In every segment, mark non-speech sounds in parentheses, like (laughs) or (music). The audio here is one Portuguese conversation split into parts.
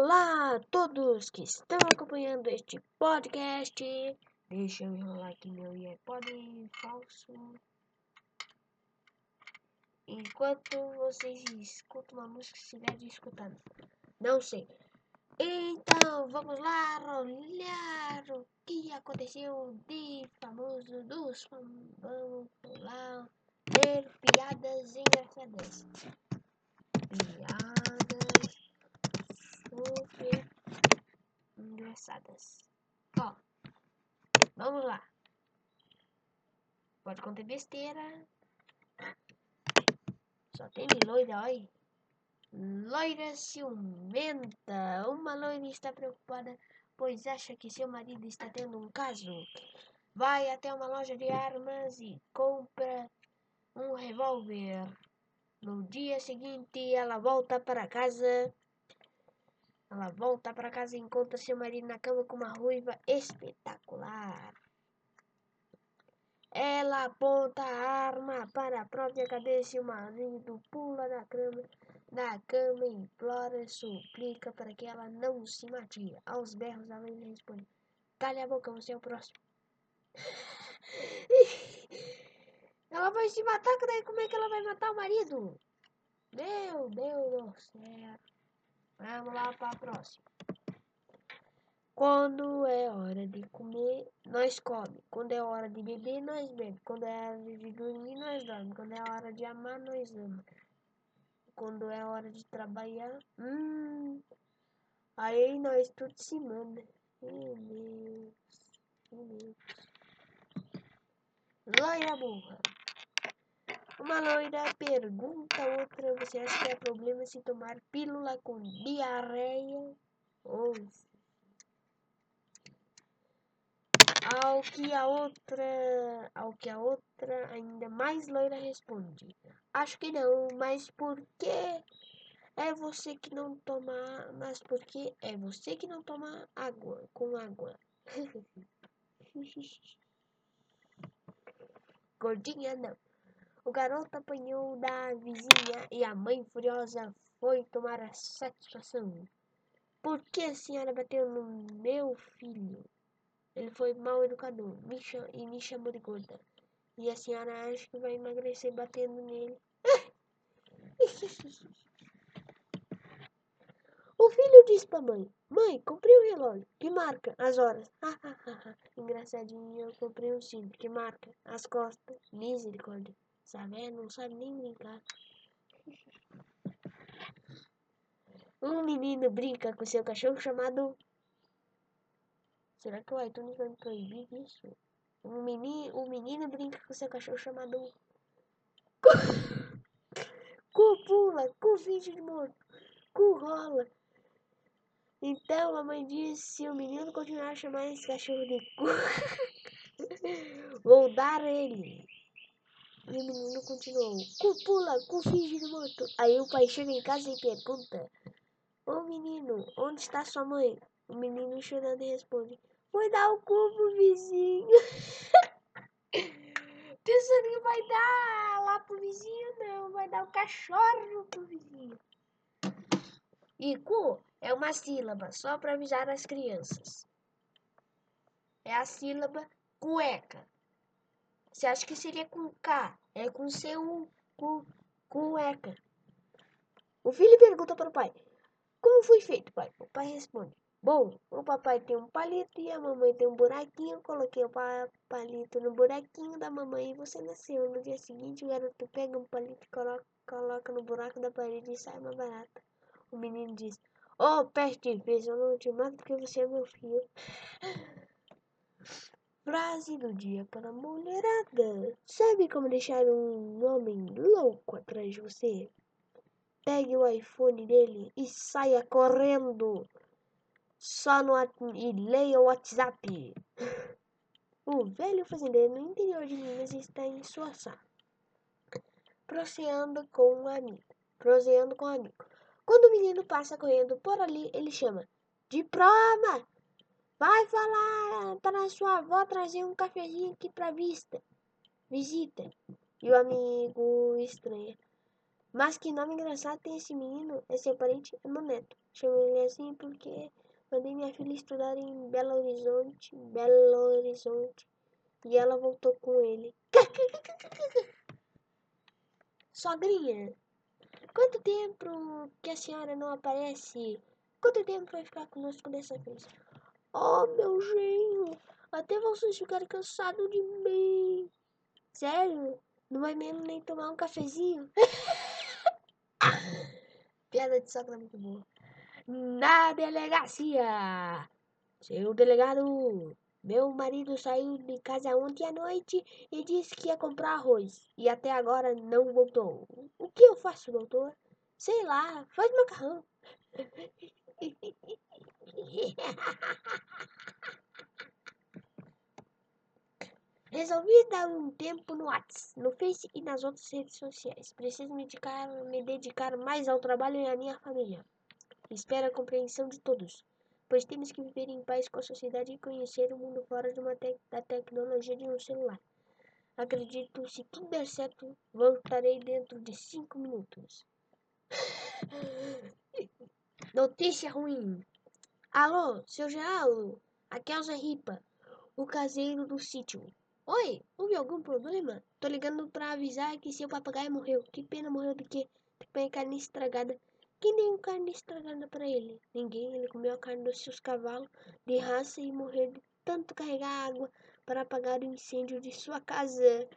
Olá a todos que estão acompanhando este podcast. Deixa eu enrolar aqui meu iPod falso. Enquanto vocês escutam uma música, se estiver escutando. Não sei. Então, vamos lá olhar o que aconteceu de famoso dos Vamos lá ver piadas engraçadas. Piadas engraçadas. Ó, vamos lá. Pode conter besteira. Só tem loira, olha. Loira ciumenta. Uma loira está preocupada, pois acha que seu marido está tendo um caso. Vai até uma loja de armas e compra um revólver. No dia seguinte, ela volta para casa. Ela volta para casa e encontra seu marido na cama com uma ruiva espetacular. Ela aponta a arma para a própria cabeça e o marido pula da cama, da cama e implora, suplica para que ela não se mate. Aos berros, a mãe responde: Cale a boca, você é o próximo. (laughs) ela vai se matar, daí como é que ela vai matar o marido? Meu Deus do céu. Vamos lá para a próxima. Quando é hora de comer, nós come. Quando é hora de beber, nós bebe. Quando é hora de dormir, nós dorme. Quando é hora de amar, nós ama. Quando é hora de trabalhar, hum, aí nós tudo se manda. Meu Deus, meu Deus. Loira burra. Uma loira pergunta a outra: Você acha que é problema se tomar pílula com diarreia? Ou ao que a outra, ao que a outra ainda mais loira responde: Acho que não, mas por que é você que não toma, mas por que é você que não toma água com água? (laughs) Gordinha não. O garoto apanhou da vizinha e a mãe furiosa foi tomar a satisfação. Por que a senhora bateu no meu filho? Ele foi mal educador me e me chamou de gorda. E a senhora acha que vai emagrecer batendo nele? (laughs) o filho disse pra mãe: Mãe, comprei um relógio que marca as horas. (laughs) Engraçadinho, eu comprei um cinto que marca as costas. Misericórdia. Sabe? Não sabe nem brincar. Um menino brinca com seu cachorro chamado. Será que o iTunes vai me proibir isso? Um menino, um menino brinca com seu cachorro chamado. Cu pula, cu finge de morto, cu rola. Então a mãe disse: se o menino continuar a chamar esse cachorro de cu, (laughs) vou dar ele. E o menino continuou: Cu pula, cu finge de morto. Aí o pai chega em casa e pergunta: Ô menino, onde está sua mãe? O menino chorando responde: Foi dar o cu pro vizinho. (laughs) Pensando que vai dar lá pro vizinho, não, vai dar o cachorro pro vizinho. E cu é uma sílaba, só para avisar as crianças. É a sílaba cueca. Você acha que seria com K? É com seu cu, cueca. O filho pergunta para o pai: Como foi feito, pai? O pai responde: Bom, o papai tem um palito e a mamãe tem um buraquinho. Coloquei o palito no buraquinho da mamãe e você nasceu. No dia seguinte, o garoto pega um palito e coloca, coloca no buraco da parede e sai uma barata. O menino diz: Oh, peste de eu não te mato porque você é meu filho. Frase do dia para a mulherada. Sabe como deixar um homem louco atrás de você? Pegue o iPhone dele e saia correndo. Só no e leia o WhatsApp. (laughs) O velho fazendeiro no interior de Minas está em sua sala. Proseando com um amigo. Proseando com um amigo. Quando o menino passa correndo por ali, ele chama: Diploma! Vai falar para sua avó trazer um cafezinho aqui para vista. Visita. E o amigo estranha. Mas que nome engraçado tem esse menino, esse parente é meu neto. Chamo ele assim porque mandei minha filha estudar em Belo Horizonte, Belo Horizonte, e ela voltou com ele. (laughs) Sogrinha, quanto tempo que a senhora não aparece? Quanto tempo vai ficar conosco dessa vez? Oh, meu genro, até vocês ficarem cansados de mim. Sério? Não vai mesmo nem tomar um cafezinho? (laughs) Piada de sogra muito boa. Na delegacia! Seu delegado, meu marido saiu de casa ontem à noite e disse que ia comprar arroz. E até agora não voltou. O que eu faço, doutor? Sei lá, faz macarrão. (laughs) Resolvi dar um tempo no WhatsApp, no Face e nas outras redes sociais. Preciso me dedicar, me dedicar mais ao trabalho e à minha família. Espero a compreensão de todos, pois temos que viver em paz com a sociedade e conhecer o mundo fora de uma te da tecnologia de um celular. Acredito, se tudo der certo, voltarei dentro de cinco minutos. (sighs) Notícia ruim. Alô, seu Geraldo? Aqui é o Zé Ripa, o caseiro do sítio. Oi, houve algum problema? Tô ligando pra avisar que seu papagaio morreu. Que pena, morreu de quê? Tem carne estragada. Quem deu carne estragada para ele? Ninguém. Ele comeu a carne dos seus cavalos de raça e morreu de tanto carregar água para apagar o incêndio de sua casa.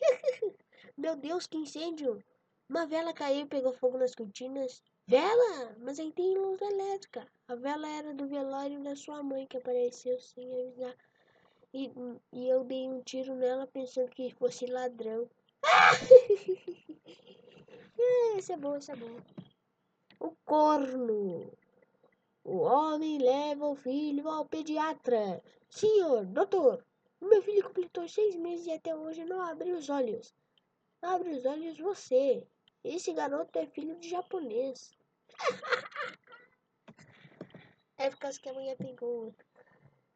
(laughs) Meu Deus, que incêndio! Uma vela caiu e pegou fogo nas cortinas. Vela? Mas aí tem luz elétrica. A vela era do velório da sua mãe que apareceu sem avisar e, e eu dei um tiro nela pensando que fosse ladrão. (laughs) é, esse é bom, esse é bom. O corno. O homem leva o filho ao pediatra. Senhor, doutor, meu filho completou seis meses e até hoje não abriu os olhos. Abre os olhos você. Esse garoto é filho de japonês. (laughs) é por causa que a mulher pegou.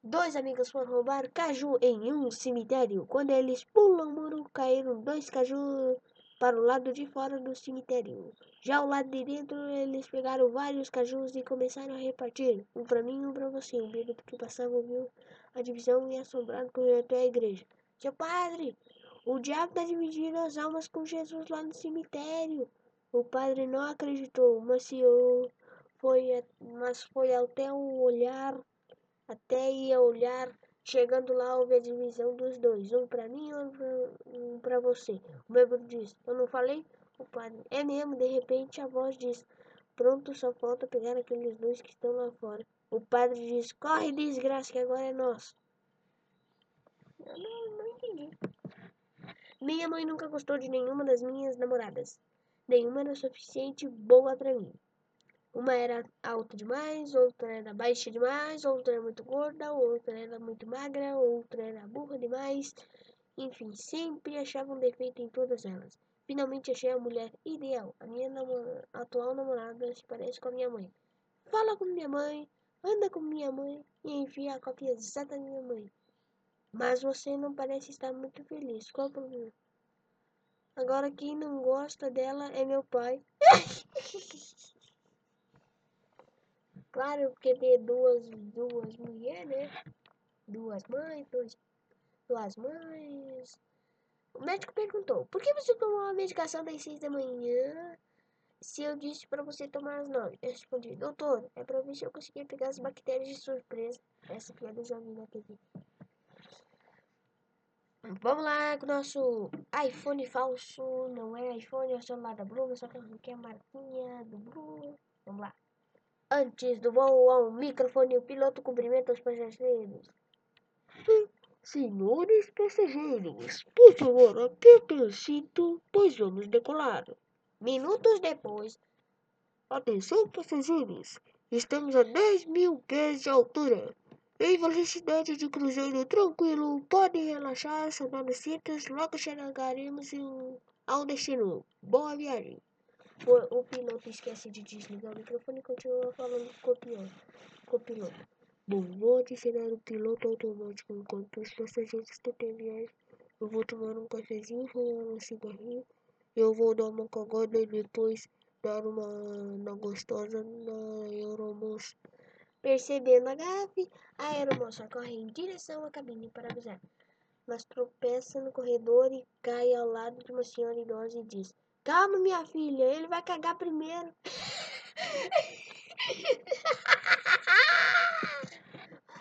Dois amigos foram roubar caju em um cemitério. Quando eles pulam o muro, caíram dois cajus para o lado de fora do cemitério. Já ao lado de dentro, eles pegaram vários cajus e começaram a repartir. Um para mim e um para você. O bêbado que passava viu a divisão e assombrado correu até a igreja. Seu padre, o diabo está dividindo as almas com Jesus lá no cemitério. O padre não acreditou, mas, se foi, mas foi até o olhar até ia olhar. Chegando lá, houve a divisão dos dois. Um para mim e um para você. O bêbado disse, eu não falei? O padre, é mesmo. De repente, a voz diz, pronto, só falta pegar aqueles dois que estão lá fora. O padre diz, corre, desgraça, que agora é nosso. Eu não, não entendi. Minha mãe nunca gostou de nenhuma das minhas namoradas. Nenhuma era suficiente boa para mim. Uma era alta demais, outra era baixa demais, outra era muito gorda, outra era muito magra, outra era burra demais. Enfim, sempre achava um defeito em todas elas. Finalmente achei a mulher ideal. A minha atual namorada se parece com a minha mãe. Fala com minha mãe, anda com minha mãe e enfia a cópia exata da minha mãe. Mas você não parece estar muito feliz. Qual o problema? Agora quem não gosta dela é meu pai. (laughs) Claro, porque tem duas, duas mulheres, né? Duas mães, dois, duas mães. O médico perguntou, por que você tomou a medicação das seis da manhã se eu disse para você tomar às nove? Eu respondi, doutor, é para ver se eu conseguia pegar as bactérias de surpresa. Essa piada eu já vi na TV. Vamos lá com o nosso iPhone falso. Não é iPhone, é o celular da Bruna, só que é a marquinha do Bruno. Vamos lá. Antes do voo ao microfone, o piloto cumprimenta os passageiros. Senhores passageiros, por favor, apertem o cinto, pois vamos decolar. Minutos depois. Atenção, passageiros, estamos a 10 mil pés de altura. Em velocidade de cruzeiro tranquilo, podem relaxar, sonar os cintos, logo chegaremos ao destino. Boa viagem! O, o piloto esquece de desligar o microfone e continua falando com o piloto. Com o piloto. Bom, vou adicionar o piloto automático enquanto os passageiros estão viagem. Eu vou tomar um cafezinho, fumar um cigarrinho Eu vou dar uma cagada e depois dar uma na gostosa na aeromoça. Percebendo a gafe, a aeromoça corre em direção à cabine para avisar. Mas tropeça no corredor e cai ao lado de uma senhora idosa e diz: Calma, minha filha, ele vai cagar primeiro.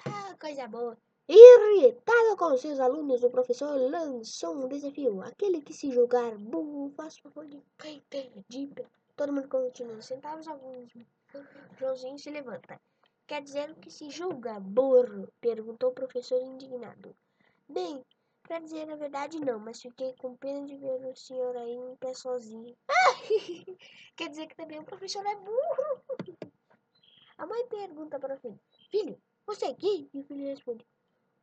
Ah, (laughs) Coisa boa. Irritado com seus alunos, o professor lançou um desafio. Aquele que se julgar burro, faça o favor de pé. Todo mundo continua sentados, alguns. Joãozinho se levanta. Quer dizer que se julga burro? Perguntou o professor indignado. Bem, pra dizer a verdade, não, mas fiquei com pena de ver o senhor aí em pé sozinho. (laughs) Quer dizer que também o professor é burro. A mãe pergunta para o filho: Filho, você aqui? E o filho responde: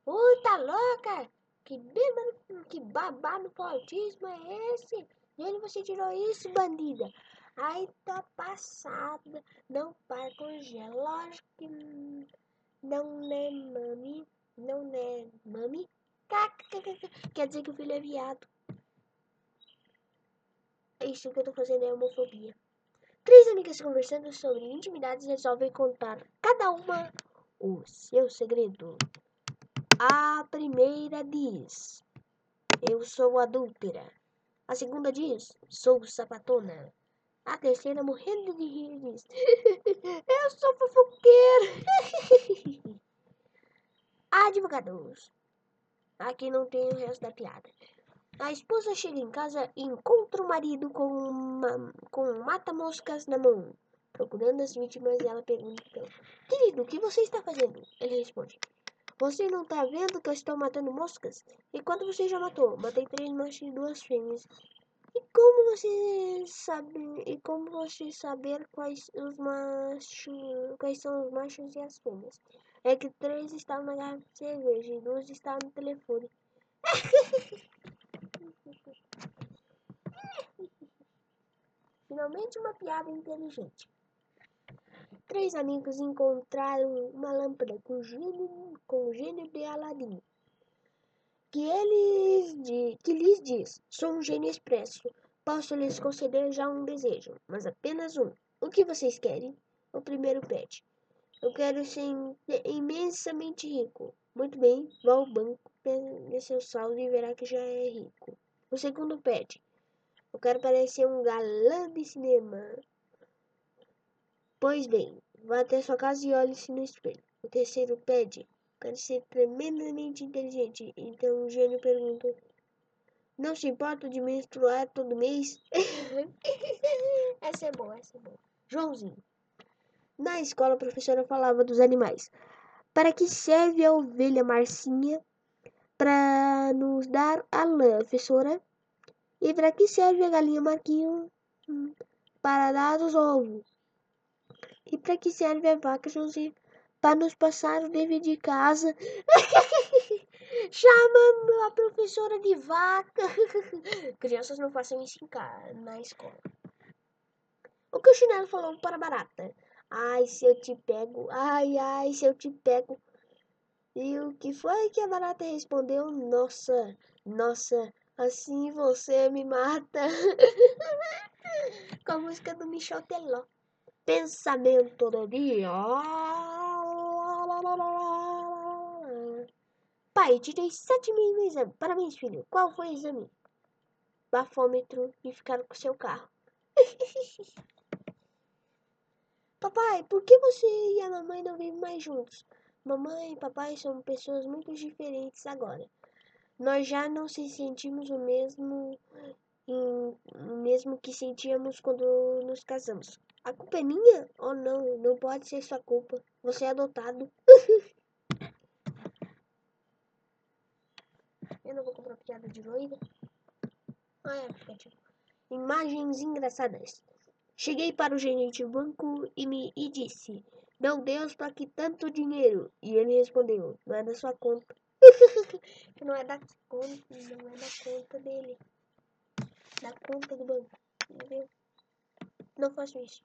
Ui, tá louca? Que bêbado, que babado fortíssimo é esse? De onde você tirou isso, bandida? Ai, tá passada. Não para com gelo. Lógico que não né, mami? Não né, mami? (laughs) Quer dizer que o filho é viado. Isso que eu tô fazendo é homofobia. Três amigas conversando sobre intimidades resolvem contar cada uma o seu segredo. A primeira diz: Eu sou adúltera. A segunda diz: Sou sapatona. A terceira, morrendo de rir, diz: (laughs) Eu sou fofoqueira. (laughs) Advogados. Aqui não tem o resto da piada. A esposa chega em casa e encontra o marido com, uma, com mata-moscas na mão. Procurando as vítimas, ela pergunta: Querido, o que você está fazendo? Ele responde: Você não está vendo que eu estou matando moscas? E quanto você já matou? Matei três machos e duas fêmeas. E como você sabe? E como você saber quais os machos, quais são os machos e as fêmeas? É que três estavam na garrafa de cerveja e duas estavam no telefone. (laughs) Finalmente uma piada inteligente. Três amigos encontraram uma lâmpada com o gênio, com o gênio de Aladim. Que, eles, que lhes diz: Sou um gênio expresso. Posso lhes conceder já um desejo, mas apenas um. O que vocês querem? O primeiro pede. Eu quero ser im- imensamente rico. Muito bem, vá ao banco, pegue seu saldo e verá que já é rico. O segundo pede. Eu quero parecer um galã de cinema. Pois bem, vá até sua casa e olhe-se no espelho. O terceiro pede. Quero ser tremendamente inteligente. Então o gênio pergunta: Não se importa de menstruar todo mês? (laughs) essa é boa, essa é boa. Joãozinho. Na escola, a professora falava dos animais. Para que serve a ovelha Marcinha? Para nos dar a lã, professora. E para que serve a galinha Marquinho? Hum, Para dar os ovos. E para que serve a vaca, Joãozinho? Para nos passar o dever de casa. (laughs) Chamando a professora de vaca. (laughs) Crianças não façam isso em casa, na escola. O que o chinelo falou para a barata? Ai, se eu te pego. Ai, ai, se eu te pego. E o que foi que a barata respondeu? Nossa, nossa, assim você me mata. (laughs) Com a música do Michel Teló. Pensamento do dia. Pai, tirei sete mil no exame. Parabéns, filho. Qual foi o exame? Bafômetro e ficar com seu carro. (laughs) Papai, por que você e a mamãe não vivem mais juntos? Mamãe e papai são pessoas muito diferentes agora. Nós já não se sentimos o mesmo, em- mesmo que sentíamos quando nos casamos. A culpa é minha? Oh não, não pode ser sua culpa. Você é adotado. (laughs) Eu não vou comprar piada de loira. Ah, é aplicativo. Imagens engraçadas. Cheguei para o gerente do banco e me e disse: Meu Deus, para que tanto dinheiro? E ele respondeu: Não é da sua conta. (laughs) Não é da conta, não é da conta dele. Da conta do banco. Entendeu? Não faço isso.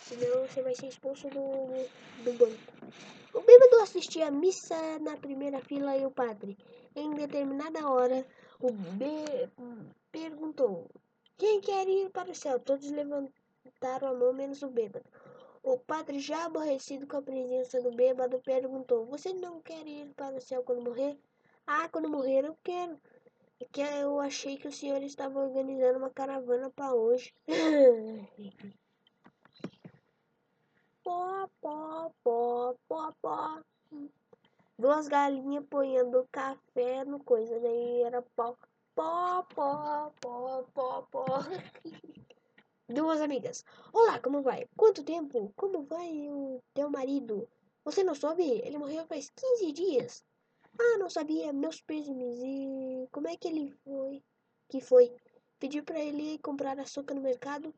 Senão você vai ser expulso do, do banco. O bêbado assistia a missa na primeira fila e o padre, em determinada hora, o B perguntou: Quem quer ir para o céu? Todos levantaram a mão, menos o bêbado. O padre, já aborrecido com a presença do bêbado, perguntou: Você não quer ir para o céu quando morrer? Ah, quando morrer eu quero. É que eu achei que o senhor estava organizando uma caravana para hoje. (laughs) pó, pó, pó, pó, pó. Duas galinhas ponhando café no coisa, daí era pó, pó, pó, pó, pó, pó. (laughs) Duas amigas. Olá, como vai? Quanto tempo? Como vai o teu marido? Você não soube? Ele morreu faz 15 dias. Ah, não sabia. Meus pêsames. E como é que ele foi? Que foi? Pedi para ele comprar açúcar no mercado.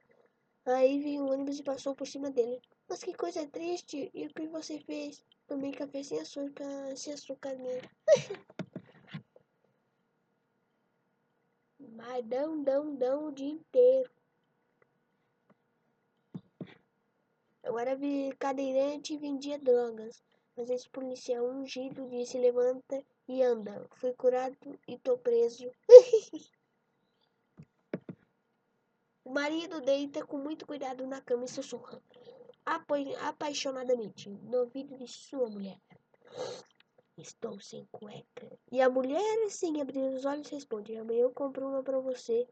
Aí veio um ônibus e passou por cima dele. Mas que coisa triste. E o que você fez? Tomei café sem açúcar, sem açúcar mesmo. (laughs) Mas dão, dão, dão o dia inteiro. Eu era cadeirante e vendia drogas. Mas esse policial ungido disse: levanta e anda. Fui curado e tô preso. (laughs) o marido deita com muito cuidado na cama e sussurra apaixonadamente no ouvido de sua mulher. Estou sem cueca. E a mulher, sem abrir os olhos, responde: Amanhã eu compro uma para você.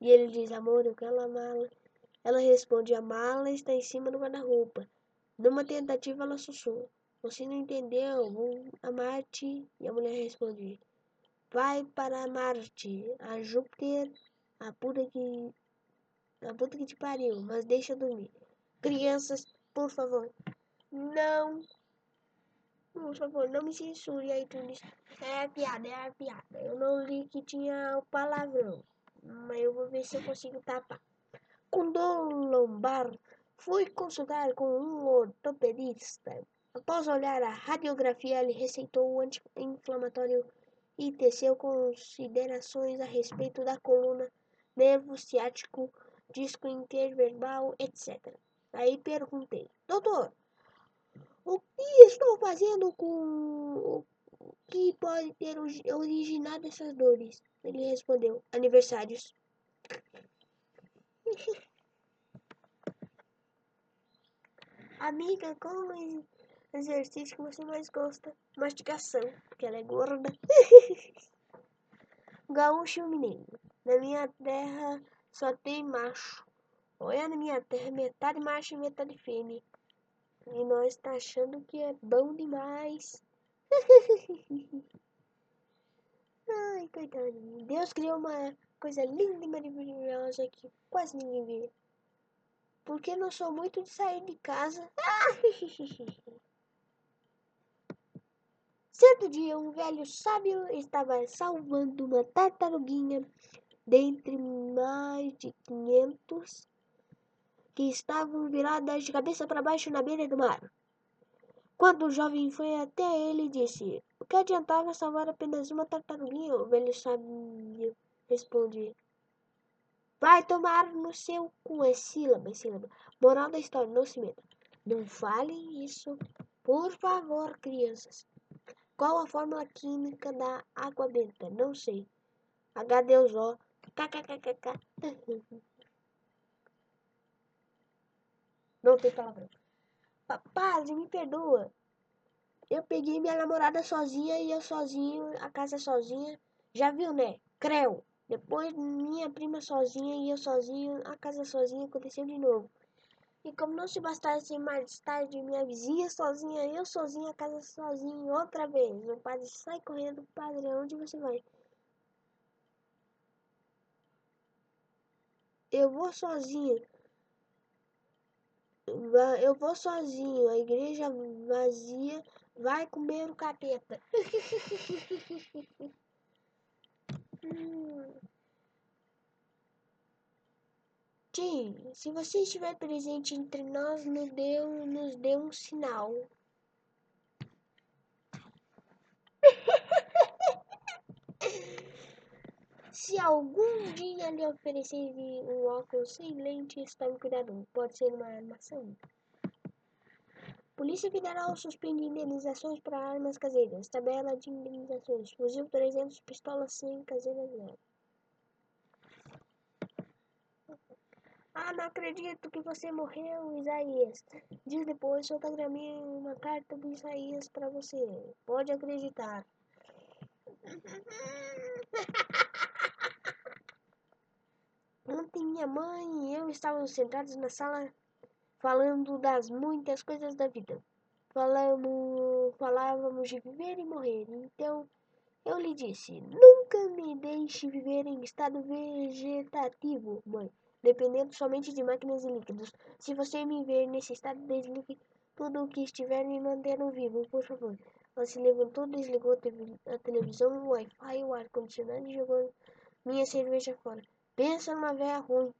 E ele diz: Amor, eu quero a mala. Ela responde: A mala está em cima do guarda-roupa. Numa tentativa, ela sussurra: você não entendeu? Vou a Marte. E a mulher responde: Vai para Marte, a Júpiter, a puta que. A puta que te pariu, mas deixa dormir. Crianças, por favor, não. Por favor, não me censure aí tudo isso. É piada, é piada. Eu não li que tinha o palavrão. Mas eu vou ver se eu consigo tapar. Com dor lombar, fui consultar com um ortopedista Após olhar a radiografia, ele receitou o anti-inflamatório e teceu considerações a respeito da coluna, nervo ciático, disco interverbal, etc. Aí perguntei, doutor, o que estou fazendo com o que pode ter originado essas dores? Ele respondeu, aniversários. (laughs) Amiga, como exercício que você mais gosta? Mastigação, porque ela é gorda. (laughs) Gaúcho mineiro. Na minha terra só tem macho. Olha, na minha terra metade macho e metade fêmea. E nós tá achando que é bom demais. (laughs) Ai, coitadinho. Deus criou uma coisa linda e maravilhosa que quase ninguém vê. Porque não sou muito de sair de casa. (laughs) Certo dia, um velho sábio estava salvando uma tartaruguinha dentre mais de quinhentos que estavam viradas de cabeça para baixo na beira do mar. Quando o jovem foi até ele e disse: O que adiantava salvar apenas uma tartaruguinha? O velho sábio responde: Vai tomar no seu cu, é sílaba, é sílaba. Moral da história, não se meta. Não falem isso, por favor, crianças. Qual a fórmula química da água benta? Não sei. H2O. KKKKK. (laughs) Não tem palavra. Padre, me perdoa. Eu peguei minha namorada sozinha e eu sozinho, a casa sozinha. Já viu, né? Creu. Depois minha prima sozinha e eu sozinho, a casa sozinha aconteceu de novo. E como não se bastasse mais tarde, minha vizinha sozinha, eu sozinha, a casa sozinha, outra vez. O padre sai correndo, padre, onde você vai? Eu vou sozinho. Eu vou sozinho. A igreja vazia vai comer o capeta. (laughs) Tim, se você estiver presente entre nós, nos dê, nos dê um sinal. (laughs) Se algum dia lhe oferecer um óculos sem lentes, tome cuidado, pode ser uma armação. Polícia Federal suspende indenizações para armas caseiras. Tabela de indenizações. Fuzil 300, pistola 100, caseira 0. Ah, não acredito que você morreu, Isaías. Dias depois, fotografei uma carta do Isaías para você. Pode acreditar. (laughs) Ontem minha mãe e eu estávamos sentados na sala falando das muitas coisas da vida. Falamos, falávamos de viver e morrer. Então eu lhe disse: Nunca me deixe viver em estado vegetativo, mãe, dependendo somente de máquinas e líquidos. Se você me ver nesse estado, desligue tudo o que estiver me mantendo vivo, por favor. Ela se levantou, desligou a televisão, o Wi-Fi, o ar-condicionado e jogou minha cerveja fora. Pensa numa véia ruim.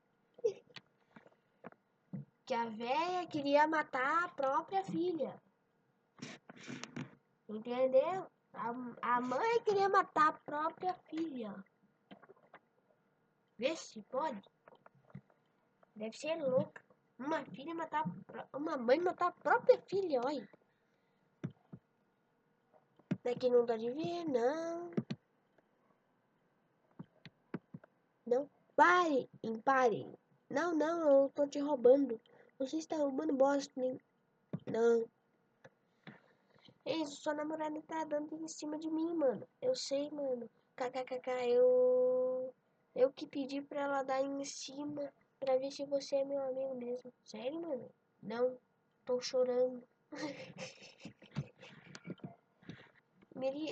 Que a véia queria matar a própria filha. Entendeu? A, a mãe queria matar a própria filha. Vê se pode. Deve ser louca. Uma filha matar. Uma mãe matar a própria filha, olha. Daqui não dá de ver, não. Não. Pare, pare. Não, não, eu tô te roubando. Você está roubando Boston. Não. Isso, sua namorada tá dando em cima de mim, mano. Eu sei, mano. KKKK, eu. Eu que pedi pra ela dar em cima pra ver se você é meu amigo mesmo. Sério, mano? Não, tô chorando. (laughs)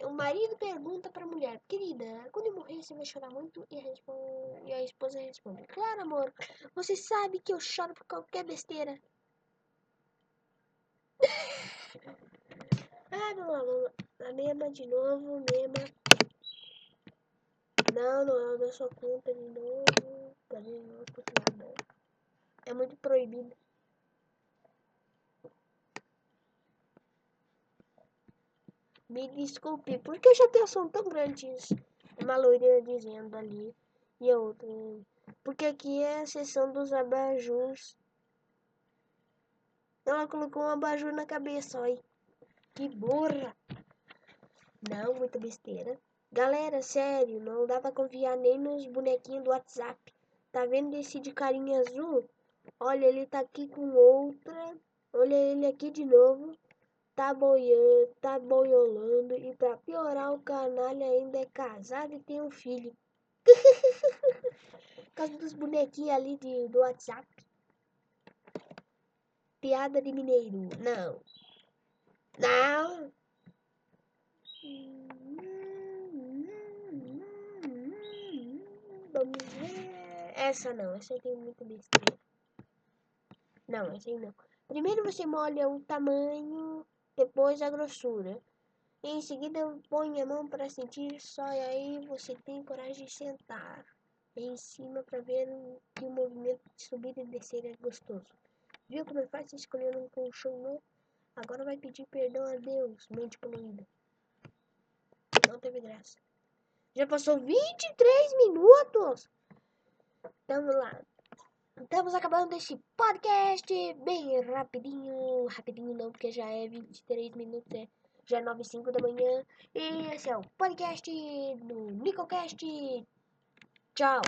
O marido pergunta pra mulher, querida, quando eu morrer você vai chorar muito? E a, responde, e a esposa responde, claro amor, você sabe que eu choro por qualquer besteira. (laughs) ah, vamos lá. A mesma de novo, mesma. Não, não é da sua conta de novo. Cadê de novo? É muito proibido. Me desculpe, já tenho som tão grandes? Uma loirinha dizendo ali. E a outra. Porque aqui é a seção dos abajus. Ela colocou um abajur na cabeça, olha. Que burra. Não, muita besteira. Galera, sério, não dá pra confiar nem nos bonequinhos do WhatsApp. Tá vendo esse de carinha azul? Olha, ele tá aqui com outra. Olha ele aqui de novo tá boiando, tá boiolando e para piorar o canalha ainda é casado e tem um filho. (laughs) Por causa dos bonequinhos ali de, do WhatsApp. Piada de mineiro. Não. Não. Vamos ver. Essa não, essa tem muito besteira. Não, essa aí não. Primeiro você molha o tamanho depois a grossura. Em seguida põe a mão para sentir só e aí você tem coragem de sentar em cima para ver que o movimento de subir e descer é gostoso. Viu como é fácil escolher um colchão novo? Agora vai pedir perdão a Deus, mente poluída. Não teve graça. Já passou 23 minutos. Vamos lá. Estamos acabando este podcast bem rapidinho. Rapidinho não, porque já é 23 minutos, é, já é 9 e 5 da manhã. E esse é o podcast do Nicocast. Tchau.